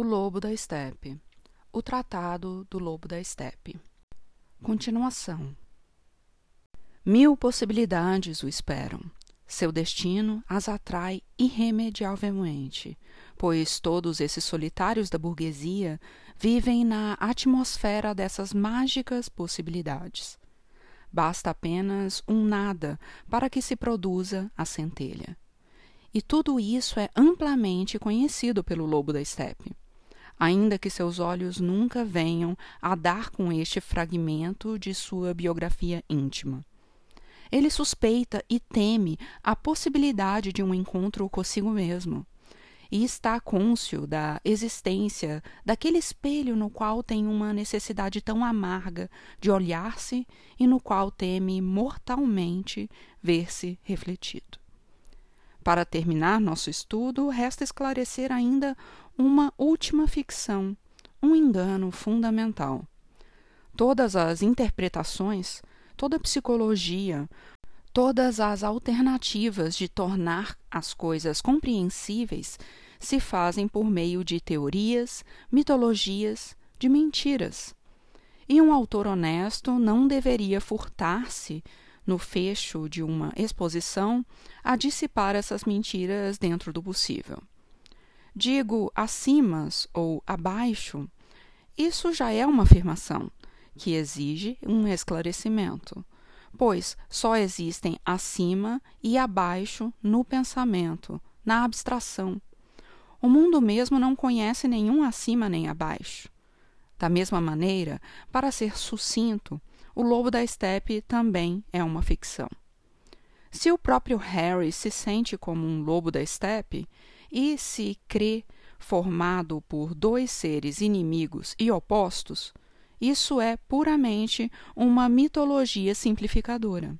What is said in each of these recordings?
O Lobo da Estepe. O Tratado do Lobo da Estepe. Continuação. Mil possibilidades o esperam. Seu destino as atrai irremediavelmente, pois todos esses solitários da burguesia vivem na atmosfera dessas mágicas possibilidades. Basta apenas um nada para que se produza a centelha. E tudo isso é amplamente conhecido pelo lobo da estepe ainda que seus olhos nunca venham a dar com este fragmento de sua biografia íntima. Ele suspeita e teme a possibilidade de um encontro consigo mesmo, e está cônscio da existência daquele espelho no qual tem uma necessidade tão amarga de olhar-se e no qual teme mortalmente ver-se refletido. Para terminar nosso estudo, resta esclarecer ainda uma última ficção, um engano fundamental. Todas as interpretações, toda a psicologia, todas as alternativas de tornar as coisas compreensíveis se fazem por meio de teorias, mitologias, de mentiras. E um autor honesto não deveria furtar-se no fecho de uma exposição, a dissipar essas mentiras dentro do possível. Digo acima ou abaixo, isso já é uma afirmação que exige um esclarecimento, pois só existem acima e abaixo no pensamento, na abstração. O mundo mesmo não conhece nenhum acima nem abaixo. Da mesma maneira, para ser sucinto, o Lobo da Steppe também é uma ficção. Se o próprio Harry se sente como um lobo da steppe e se crê formado por dois seres inimigos e opostos, isso é puramente uma mitologia simplificadora.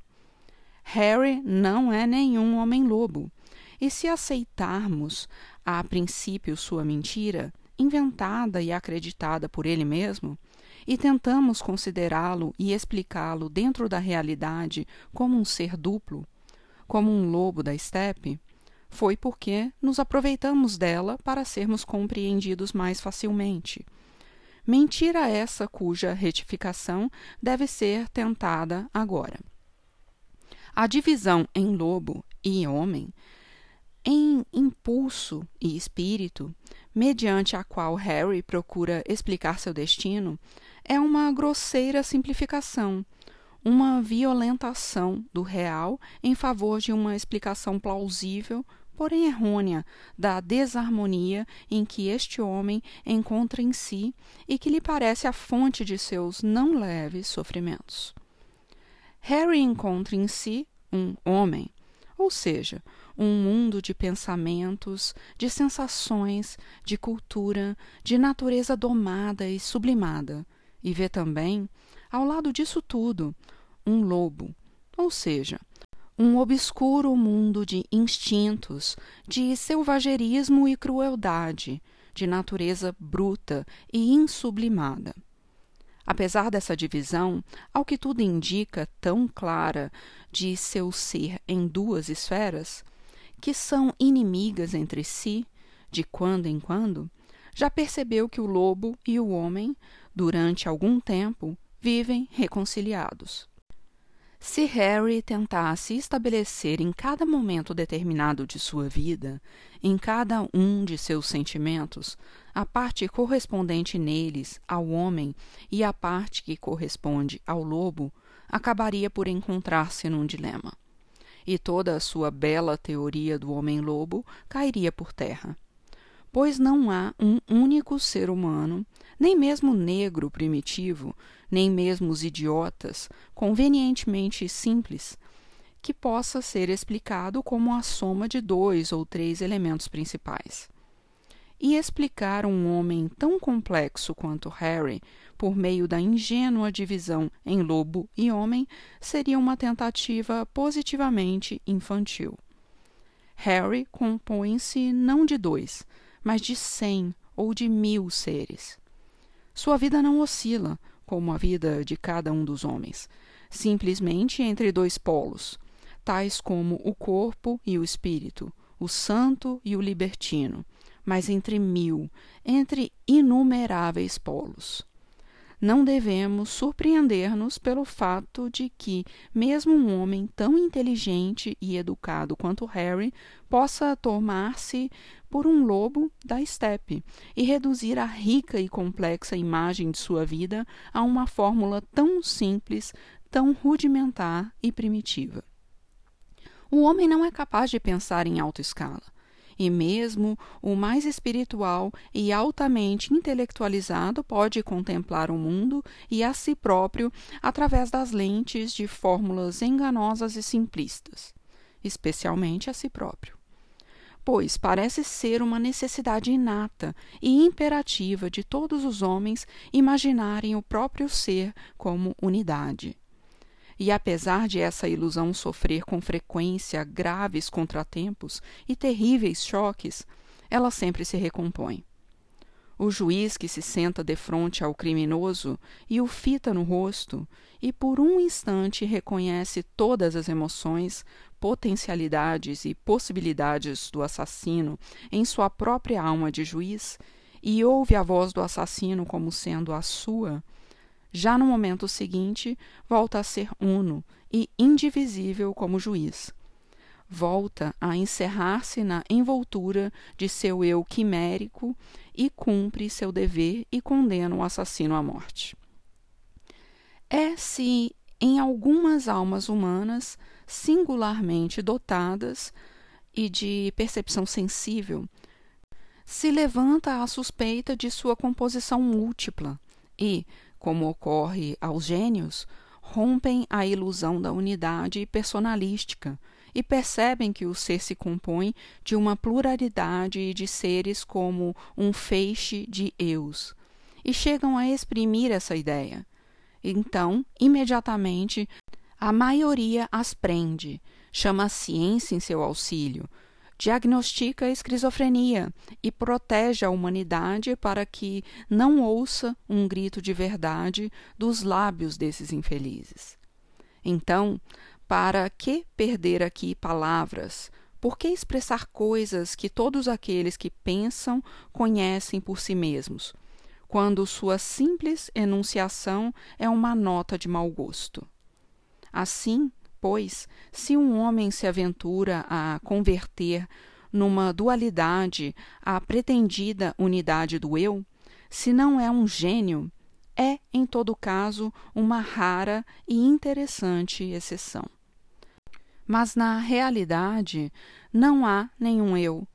Harry não é nenhum homem-lobo, e se aceitarmos a princípio sua mentira, inventada e acreditada por ele mesmo, e tentamos considerá-lo e explicá-lo dentro da realidade como um ser duplo, como um lobo da estepe, foi porque nos aproveitamos dela para sermos compreendidos mais facilmente. Mentira essa cuja retificação deve ser tentada agora. A divisão em lobo e homem, em impulso e espírito, mediante a qual Harry procura explicar seu destino, é uma grosseira simplificação, uma violentação do real em favor de uma explicação plausível, porém errônea, da desarmonia em que este homem encontra em si e que lhe parece a fonte de seus não leves sofrimentos. Harry encontra em si um homem, ou seja, um mundo de pensamentos, de sensações, de cultura, de natureza domada e sublimada, e vê também, ao lado disso tudo, um lobo, ou seja, um obscuro mundo de instintos, de selvagerismo e crueldade, de natureza bruta e insublimada. Apesar dessa divisão, ao que tudo indica tão clara de seu ser em duas esferas, que são inimigas entre si, de quando em quando, já percebeu que o lobo e o homem, durante algum tempo, vivem reconciliados. Se Harry tentasse estabelecer em cada momento determinado de sua vida, em cada um de seus sentimentos, a parte correspondente neles ao homem e a parte que corresponde ao lobo, acabaria por encontrar-se num dilema. E toda a sua bela teoria do homem-lobo cairia por terra pois não há um único ser humano, nem mesmo negro primitivo, nem mesmo os idiotas, convenientemente simples, que possa ser explicado como a soma de dois ou três elementos principais. E explicar um homem tão complexo quanto Harry por meio da ingênua divisão em lobo e homem seria uma tentativa positivamente infantil. Harry compõe-se não de dois, mas de cem ou de mil seres. Sua vida não oscila, como a vida de cada um dos homens, simplesmente entre dois polos, tais como o corpo e o espírito, o santo e o libertino, mas entre mil, entre inumeráveis polos. Não devemos surpreender-nos pelo fato de que, mesmo um homem tão inteligente e educado quanto Harry, possa tomar-se por um lobo da estepe e reduzir a rica e complexa imagem de sua vida a uma fórmula tão simples, tão rudimentar e primitiva. O homem não é capaz de pensar em alta escala e mesmo o mais espiritual e altamente intelectualizado pode contemplar o mundo e a si próprio através das lentes de fórmulas enganosas e simplistas, especialmente a si próprio. Pois parece ser uma necessidade inata e imperativa de todos os homens imaginarem o próprio ser como unidade e apesar de essa ilusão sofrer com frequência graves contratempos e terríveis choques, ela sempre se recompõe. O juiz que se senta defronte ao criminoso e o fita no rosto, e por um instante reconhece todas as emoções, potencialidades e possibilidades do assassino em sua própria alma de juiz, e ouve a voz do assassino como sendo a sua, já no momento seguinte, volta a ser uno e indivisível como juiz. Volta a encerrar-se na envoltura de seu eu quimérico e cumpre seu dever e condena o assassino à morte. É se em algumas almas humanas singularmente dotadas e de percepção sensível se levanta a suspeita de sua composição múltipla e, como ocorre aos gênios, rompem a ilusão da unidade personalística e percebem que o ser se compõe de uma pluralidade de seres como um feixe de eus, e chegam a exprimir essa ideia. Então, imediatamente, a maioria as prende, chama a ciência em seu auxílio, diagnostica a esquizofrenia e protege a humanidade para que não ouça um grito de verdade dos lábios desses infelizes. Então, para que perder aqui palavras? Por que expressar coisas que todos aqueles que pensam conhecem por si mesmos, quando sua simples enunciação é uma nota de mau gosto? Assim, Pois, se um homem se aventura a converter numa dualidade a pretendida unidade do eu, se não é um gênio, é, em todo caso, uma rara e interessante exceção. Mas na realidade não há nenhum eu,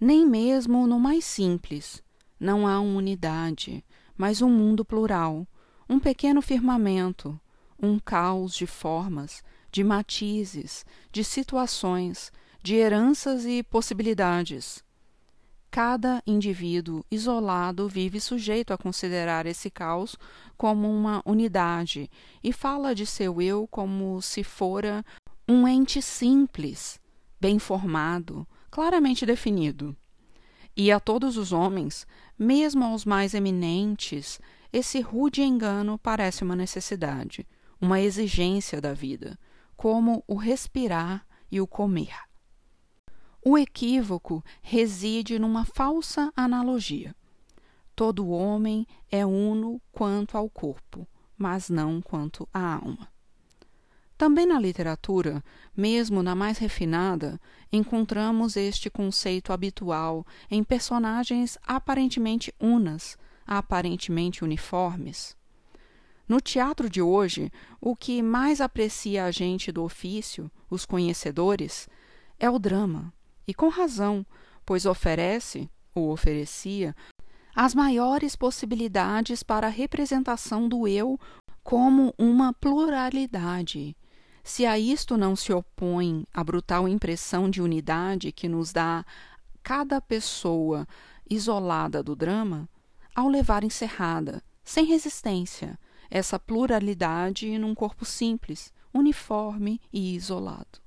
nem mesmo no mais simples. Não há uma unidade, mas um mundo plural, um pequeno firmamento, um caos de formas, de matizes, de situações, de heranças e possibilidades. Cada indivíduo isolado vive sujeito a considerar esse caos como uma unidade e fala de seu eu como se fora um ente simples, bem formado, claramente definido. E a todos os homens, mesmo aos mais eminentes, esse rude engano parece uma necessidade, uma exigência da vida, como o respirar e o comer. O equívoco reside numa falsa analogia. Todo homem é uno quanto ao corpo, mas não quanto à alma. Também na literatura, mesmo na mais refinada, encontramos este conceito habitual em personagens aparentemente unas, aparentemente uniformes. No teatro de hoje, o que mais aprecia a gente do ofício, os conhecedores, é o drama, e com razão, pois oferece, ou oferecia, as maiores possibilidades para a representação do eu como uma pluralidade. Se a isto não se opõe a brutal impressão de unidade que nos dá cada pessoa isolada do drama, ao levar encerrada, sem resistência, essa pluralidade num corpo simples, uniforme e isolado.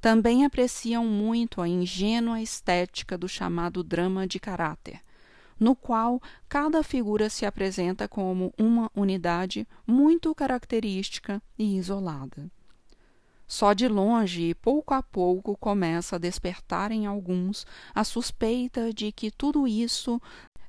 Também apreciam muito a ingênua estética do chamado drama de caráter, no qual cada figura se apresenta como uma unidade muito característica e isolada. Só de longe e pouco a pouco começa a despertar em alguns a suspeita de que tudo isso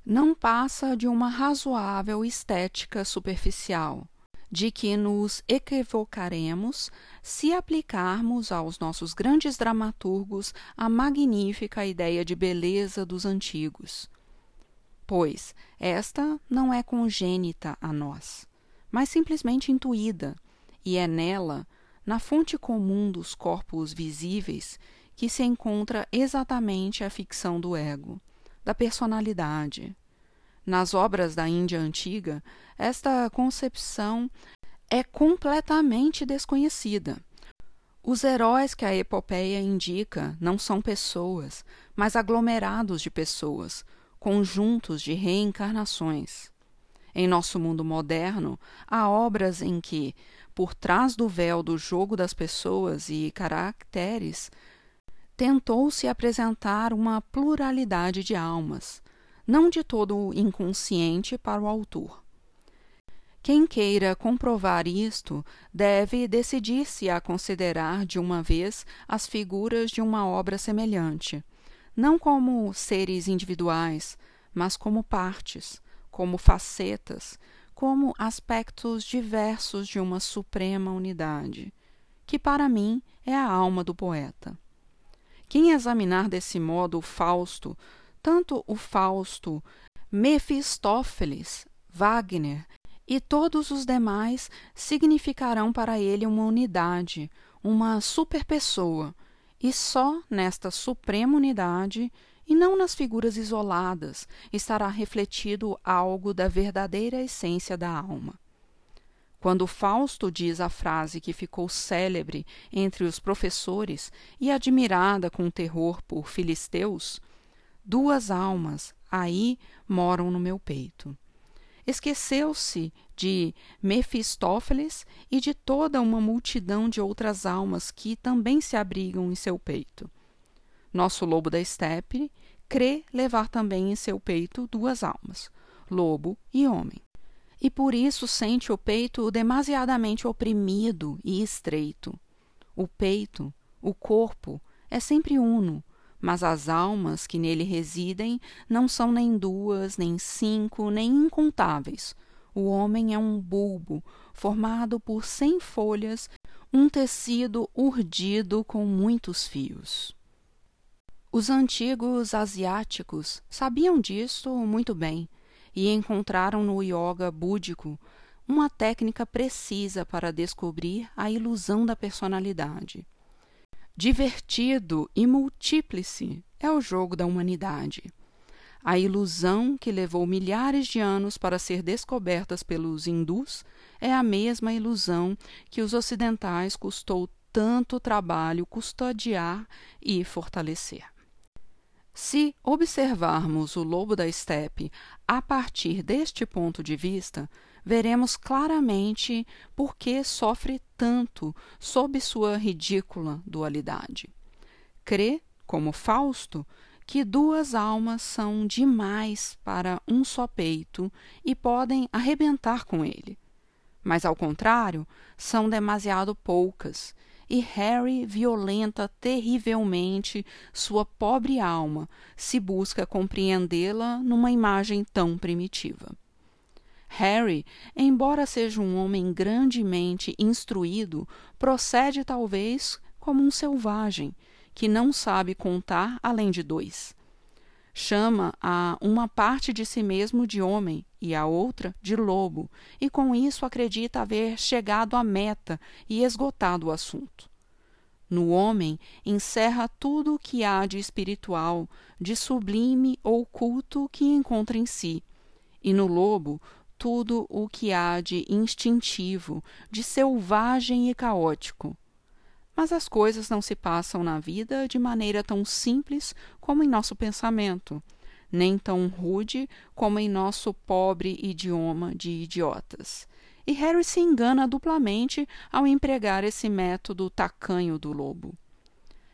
não passa de uma razoável estética superficial, de que nos equivocaremos se aplicarmos aos nossos grandes dramaturgos a magnífica ideia de beleza dos antigos. Pois esta não é congênita a nós, mas simplesmente intuída, e é nela, na fonte comum dos corpos visíveis, que se encontra exatamente a ficção do ego da personalidade. Nas obras da Índia antiga, esta concepção é completamente desconhecida. Os heróis que a epopeia indica não são pessoas, mas aglomerados de pessoas, conjuntos de reencarnações. Em nosso mundo moderno, há obras em que, por trás do véu do jogo das pessoas e caracteres, tentou-se apresentar uma pluralidade de almas, não de todo inconsciente para o autor. Quem queira comprovar isto deve decidir-se a considerar de uma vez as figuras de uma obra semelhante, não como seres individuais, mas como partes, como facetas, como aspectos diversos de uma suprema unidade, que para mim é a alma do poeta. Quem examinar desse modo o Fausto, tanto o Fausto, Mefistófeles, Wagner e todos os demais significarão para ele uma unidade, uma superpessoa, e só nesta suprema unidade e não nas figuras isoladas estará refletido algo da verdadeira essência da alma. Quando Fausto diz a frase que ficou célebre entre os professores e admirada com terror por filisteus, duas almas aí moram no meu peito. Esqueceu-se de Mefistófeles e de toda uma multidão de outras almas que também se abrigam em seu peito. Nosso lobo da estepe crê levar também em seu peito duas almas, lobo e homem e por isso sente o peito demasiadamente oprimido e estreito. O peito, o corpo, é sempre uno, mas as almas que nele residem não são nem duas, nem cinco, nem incontáveis. O homem é um bulbo formado por cem folhas, um tecido urdido com muitos fios. Os antigos asiáticos sabiam disso muito bem e encontraram no yoga búdico uma técnica precisa para descobrir a ilusão da personalidade. Divertido e multíplice é o jogo da humanidade. A ilusão que levou milhares de anos para ser descobertas pelos hindus é a mesma ilusão que os ocidentais custou tanto trabalho custodiar e fortalecer. Se observarmos o lobo da estepe a partir deste ponto de vista, veremos claramente por que sofre tanto sob sua ridícula dualidade. Crê, como Fausto, que duas almas são demais para um só peito e podem arrebentar com ele. Mas, ao contrário, são demasiado poucas e Harry violenta terrivelmente sua pobre alma se busca compreendê-la numa imagem tão primitiva. Harry, embora seja um homem grandemente instruído, procede talvez como um selvagem que não sabe contar além de dois. Chama a uma parte de si mesmo de homem e a outra de lobo, e com isso acredita haver chegado à meta e esgotado o assunto. No homem encerra tudo o que há de espiritual, de sublime ou culto que encontra em si, e no lobo tudo o que há de instintivo, de selvagem e caótico. Mas as coisas não se passam na vida de maneira tão simples como em nosso pensamento nem tão rude como em nosso pobre idioma de idiotas. E Harry se engana duplamente ao empregar esse método tacanho do lobo.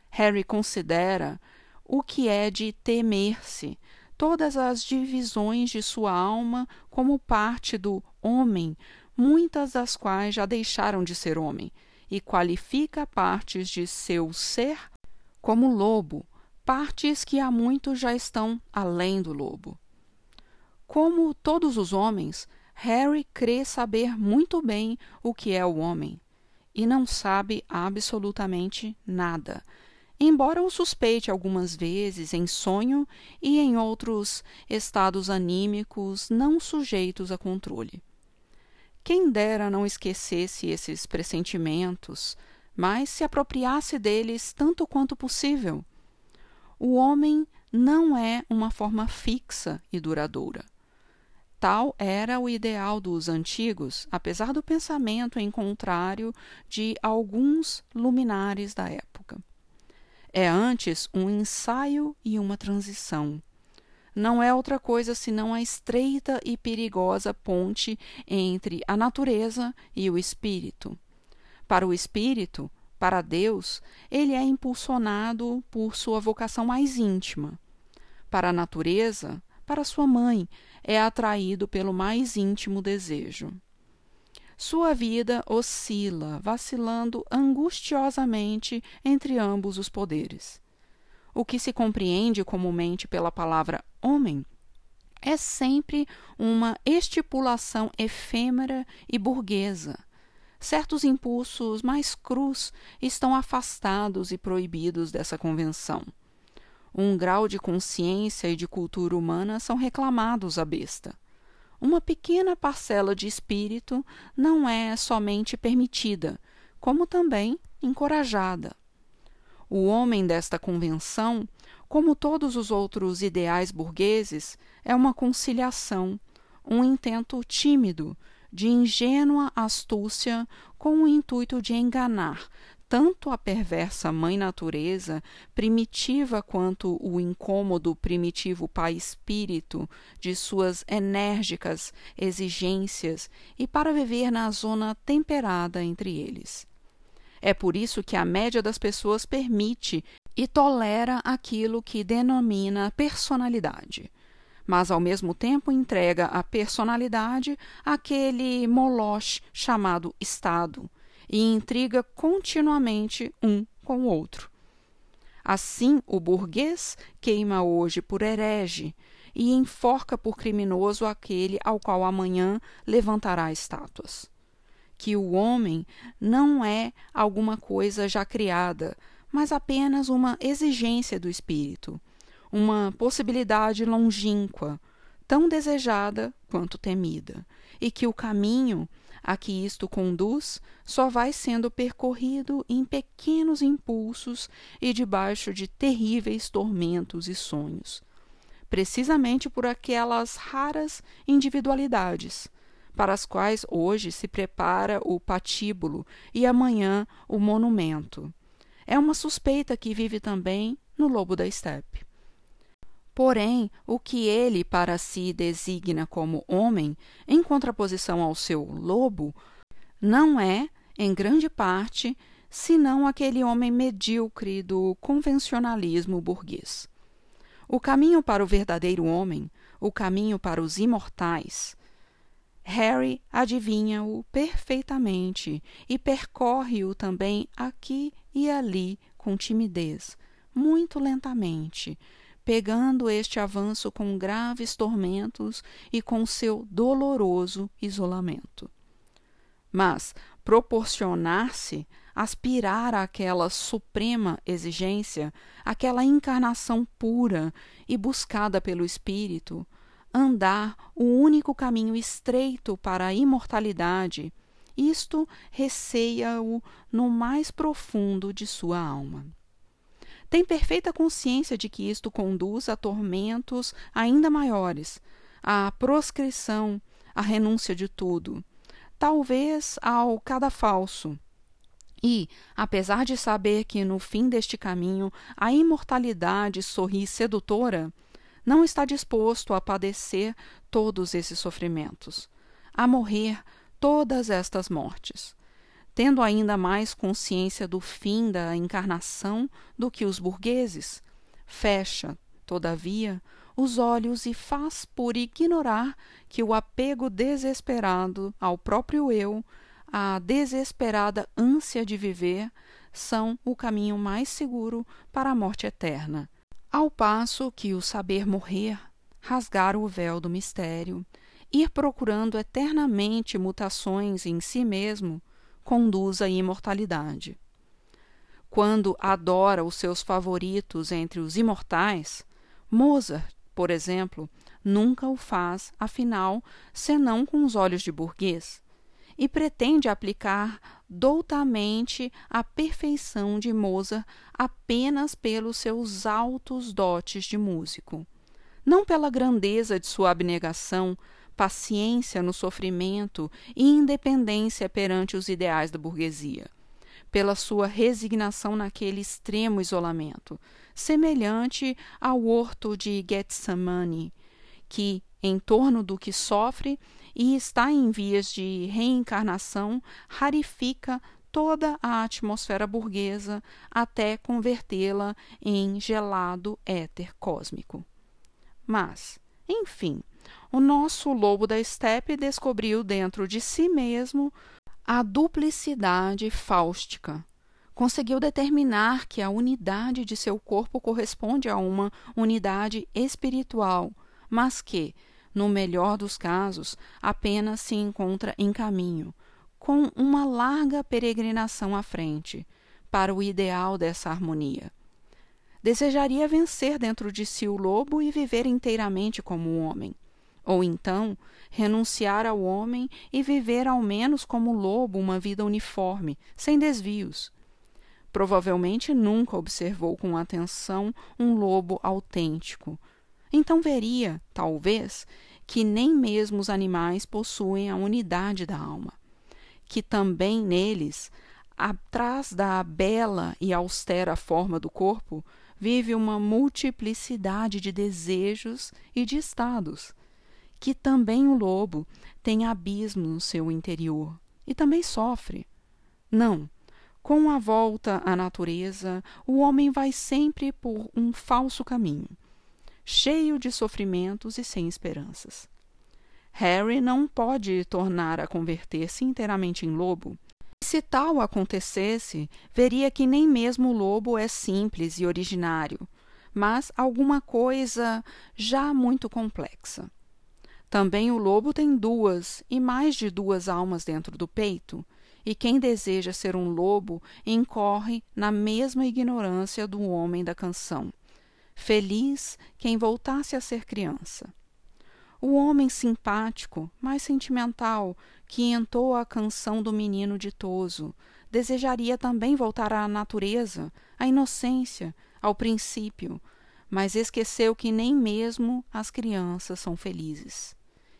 Harry considera o que é de temer-se, todas as divisões de sua alma como parte do homem, muitas das quais já deixaram de ser homem, e qualifica partes de seu ser como lobo, partes que há muito já estão além do lobo. Como todos os homens, Harry crê saber muito bem o que é o homem e não sabe absolutamente nada, embora o suspeite algumas vezes em sonho e em outros estados anímicos não sujeitos a controle. Quem dera não esquecesse esses pressentimentos, mas se apropriasse deles tanto quanto possível. O homem não é uma forma fixa e duradoura. Tal era o ideal dos antigos, apesar do pensamento em contrário de alguns luminares da época. É antes um ensaio e uma transição. Não é outra coisa senão a estreita e perigosa ponte entre a natureza e o espírito. Para o espírito, para Deus, ele é impulsionado por sua vocação mais íntima. Para a natureza, para sua mãe, é atraído pelo mais íntimo desejo. Sua vida oscila, vacilando angustiosamente entre ambos os poderes. O que se compreende comumente pela palavra homem é sempre uma estipulação efêmera e burguesa. Certos impulsos mais crus estão afastados e proibidos dessa convenção um grau de consciência e de cultura humana são reclamados à besta. Uma pequena parcela de espírito não é somente permitida, como também encorajada. O homem desta convenção, como todos os outros ideais burgueses, é uma conciliação, um intento tímido, de ingênua astúcia com o intuito de enganar, tanto a perversa mãe natureza, primitiva quanto o incômodo primitivo pai espírito de suas enérgicas exigências e para viver na zona temperada entre eles. É por isso que a média das pessoas permite e tolera aquilo que denomina personalidade mas ao mesmo tempo entrega a personalidade àquele moloch chamado Estado, e intriga continuamente um com o outro. Assim, o burguês queima hoje por herege e enforca por criminoso aquele ao qual amanhã levantará estátuas. Que o homem não é alguma coisa já criada, mas apenas uma exigência do espírito, uma possibilidade longínqua, tão desejada quanto temida, e que o caminho a que isto conduz só vai sendo percorrido em pequenos impulsos e debaixo de terríveis tormentos e sonhos, precisamente por aquelas raras individualidades para as quais hoje se prepara o patíbulo e amanhã o monumento. É uma suspeita que vive também no lobo da estepe. Porém, o que ele para si designa como homem, em contraposição ao seu lobo, não é, em grande parte, senão aquele homem medíocre do convencionalismo burguês. O caminho para o verdadeiro homem, o caminho para os imortais, Harry adivinha-o perfeitamente e percorre-o também aqui e ali com timidez, muito lentamente, pegando este avanço com graves tormentos e com seu doloroso isolamento. Mas proporcionar-se, aspirar àquela suprema exigência, aquela encarnação pura e buscada pelo Espírito, andar o único caminho estreito para a imortalidade, isto receia-o no mais profundo de sua alma tem perfeita consciência de que isto conduz a tormentos ainda maiores, à proscrição, à renúncia de tudo, talvez ao cadafalso. E, apesar de saber que no fim deste caminho a imortalidade sorri sedutora, não está disposto a padecer todos esses sofrimentos, a morrer todas estas mortes tendo ainda mais consciência do fim da encarnação do que os burgueses, fecha, todavia, os olhos e faz por ignorar que o apego desesperado ao próprio eu, a desesperada ânsia de viver são o caminho mais seguro para a morte eterna, ao passo que o saber morrer, rasgar o véu do mistério, ir procurando eternamente mutações em si mesmo, conduz à imortalidade. Quando adora os seus favoritos entre os imortais, Mozart, por exemplo, nunca o faz, afinal, senão com os olhos de burguês, e pretende aplicar doutamente a perfeição de Mozart apenas pelos seus altos dotes de músico, não pela grandeza de sua abnegação, paciência no sofrimento e independência perante os ideais da burguesia, pela sua resignação naquele extremo isolamento, semelhante ao horto de Getsemane, que, em torno do que sofre e está em vias de reencarnação, rarifica toda a atmosfera burguesa até convertê-la em gelado éter cósmico. Mas, enfim, o nosso lobo da estepe descobriu dentro de si mesmo a duplicidade fáustica. Conseguiu determinar que a unidade de seu corpo corresponde a uma unidade espiritual, mas que, no melhor dos casos, apenas se encontra em caminho, com uma larga peregrinação à frente, para o ideal dessa harmonia. Desejaria vencer dentro de si o lobo e viver inteiramente como um homem ou então renunciar ao homem e viver ao menos como lobo uma vida uniforme, sem desvios. Provavelmente nunca observou com atenção um lobo autêntico. Então veria, talvez, que nem mesmo os animais possuem a unidade da alma, que também neles, atrás da bela e austera forma do corpo, vive uma multiplicidade de desejos e de estados que também o lobo tem abismo no seu interior e também sofre. Não, com a volta à natureza, o homem vai sempre por um falso caminho, cheio de sofrimentos e sem esperanças. Harry não pode tornar a converter-se inteiramente em lobo. Se tal acontecesse, veria que nem mesmo o lobo é simples e originário, mas alguma coisa já muito complexa. Também o lobo tem duas e mais de duas almas dentro do peito, e quem deseja ser um lobo incorre na mesma ignorância do homem da canção. Feliz quem voltasse a ser criança. O homem simpático, mais sentimental, que entoa a canção do menino ditoso, desejaria também voltar à natureza, à inocência, ao princípio, mas esqueceu que nem mesmo as crianças são felizes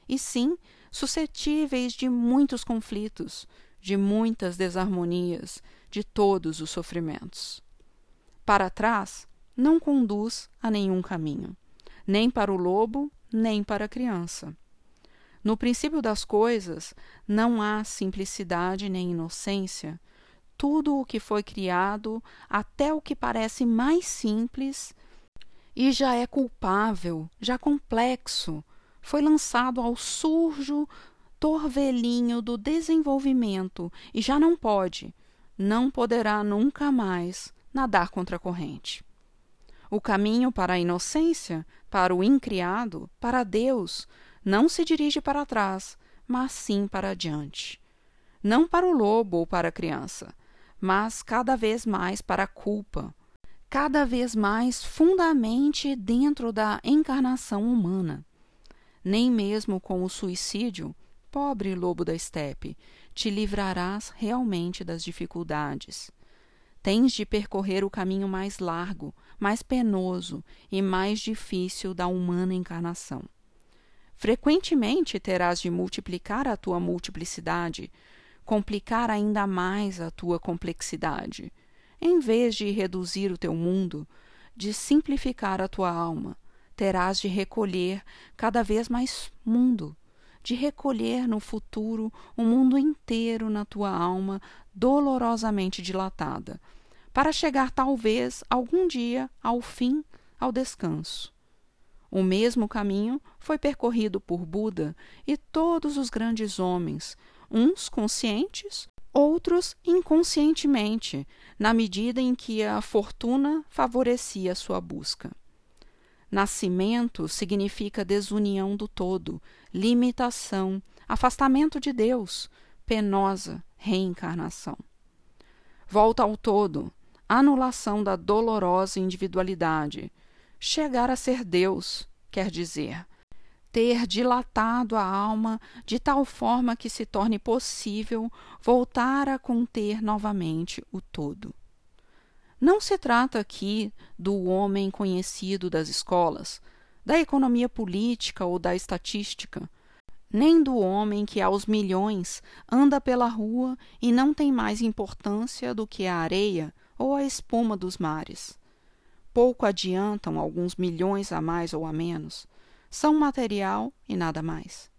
e sim suscetíveis de muitos conflitos, de muitas desarmonias, de todos os sofrimentos. Para trás não conduz a nenhum caminho, nem para o lobo, nem para a criança. No princípio das coisas não há simplicidade nem inocência. Tudo o que foi criado, até o que parece mais simples, e já é culpável, já complexo, foi lançado ao surjo torvelinho do desenvolvimento e já não pode, não poderá nunca mais nadar contra a corrente. O caminho para a inocência, para o incriado, para Deus, não se dirige para trás, mas sim para adiante. Não para o lobo ou para a criança, mas cada vez mais para a culpa, cada vez mais fundamente dentro da encarnação humana nem mesmo com o suicídio, pobre lobo da estepe, te livrarás realmente das dificuldades. Tens de percorrer o caminho mais largo, mais penoso e mais difícil da humana encarnação. Frequentemente terás de multiplicar a tua multiplicidade, complicar ainda mais a tua complexidade, em vez de reduzir o teu mundo, de simplificar a tua alma, terás de recolher cada vez mais mundo, de recolher no futuro o mundo inteiro na tua alma dolorosamente dilatada, para chegar talvez algum dia ao fim, ao descanso. O mesmo caminho foi percorrido por Buda e todos os grandes homens, uns conscientes, outros inconscientemente, na medida em que a fortuna favorecia sua busca. Nascimento significa desunião do todo, limitação, afastamento de Deus, penosa reencarnação. Volta ao todo, anulação da dolorosa individualidade. Chegar a ser Deus, quer dizer, ter dilatado a alma de tal forma que se torne possível voltar a conter novamente o todo. Não se trata aqui do homem conhecido das escolas, da economia política ou da estatística, nem do homem que aos milhões anda pela rua e não tem mais importância do que a areia ou a espuma dos mares. Pouco adiantam alguns milhões a mais ou a menos. São material e nada mais.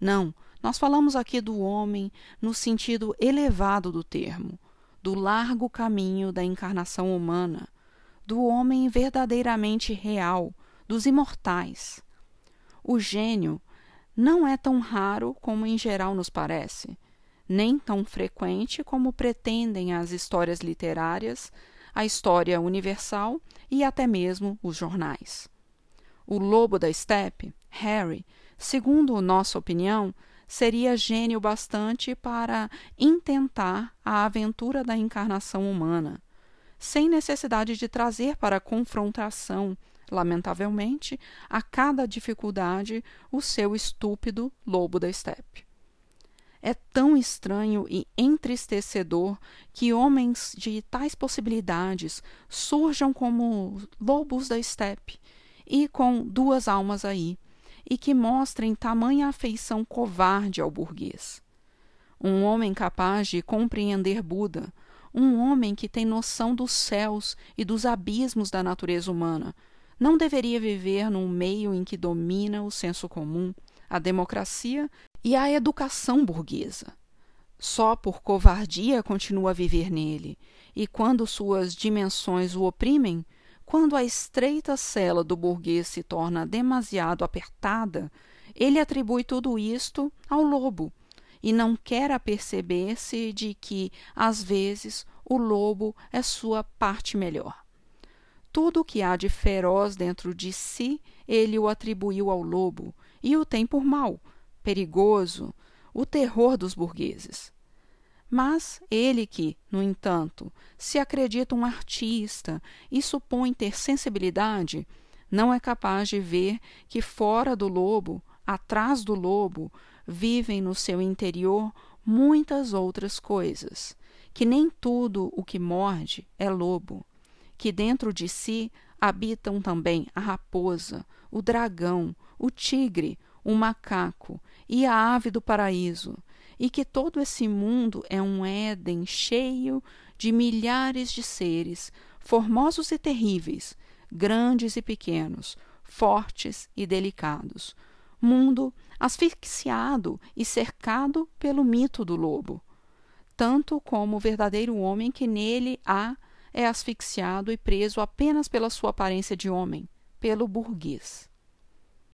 Não, nós falamos aqui do homem no sentido elevado do termo, do largo caminho da encarnação humana, do homem verdadeiramente real, dos imortais. O gênio não é tão raro como em geral nos parece, nem tão frequente como pretendem as histórias literárias, a história universal e até mesmo os jornais. O lobo da steppe, Harry, segundo nossa opinião, seria gênio bastante para intentar a aventura da encarnação humana, sem necessidade de trazer para confrontação, lamentavelmente, a cada dificuldade o seu estúpido lobo da estepe. É tão estranho e entristecedor que homens de tais possibilidades surjam como lobos da estepe e com duas almas aí, e que mostrem tamanha afeição covarde ao burguês. Um homem capaz de compreender Buda, um homem que tem noção dos céus e dos abismos da natureza humana, não deveria viver num meio em que domina o senso comum, a democracia e a educação burguesa. Só por covardia continua a viver nele, e quando suas dimensões o oprimem, quando a estreita cela do burguês se torna demasiado apertada, ele atribui tudo isto ao lobo e não quer aperceber-se de que, às vezes, o lobo é sua parte melhor. Tudo o que há de feroz dentro de si, ele o atribuiu ao lobo e o tem por mal, perigoso, o terror dos burgueses. Mas ele que, no entanto, se acredita um artista e supõe ter sensibilidade, não é capaz de ver que fora do lobo, atrás do lobo, vivem no seu interior muitas outras coisas, que nem tudo o que morde é lobo, que dentro de si habitam também a raposa, o dragão, o tigre, o macaco e a ave do paraíso, e que todo esse mundo é um Éden cheio de milhares de seres, formosos e terríveis, grandes e pequenos, fortes e delicados. Mundo asfixiado e cercado pelo mito do lobo. Tanto como o verdadeiro homem que nele há é asfixiado e preso apenas pela sua aparência de homem, pelo burguês.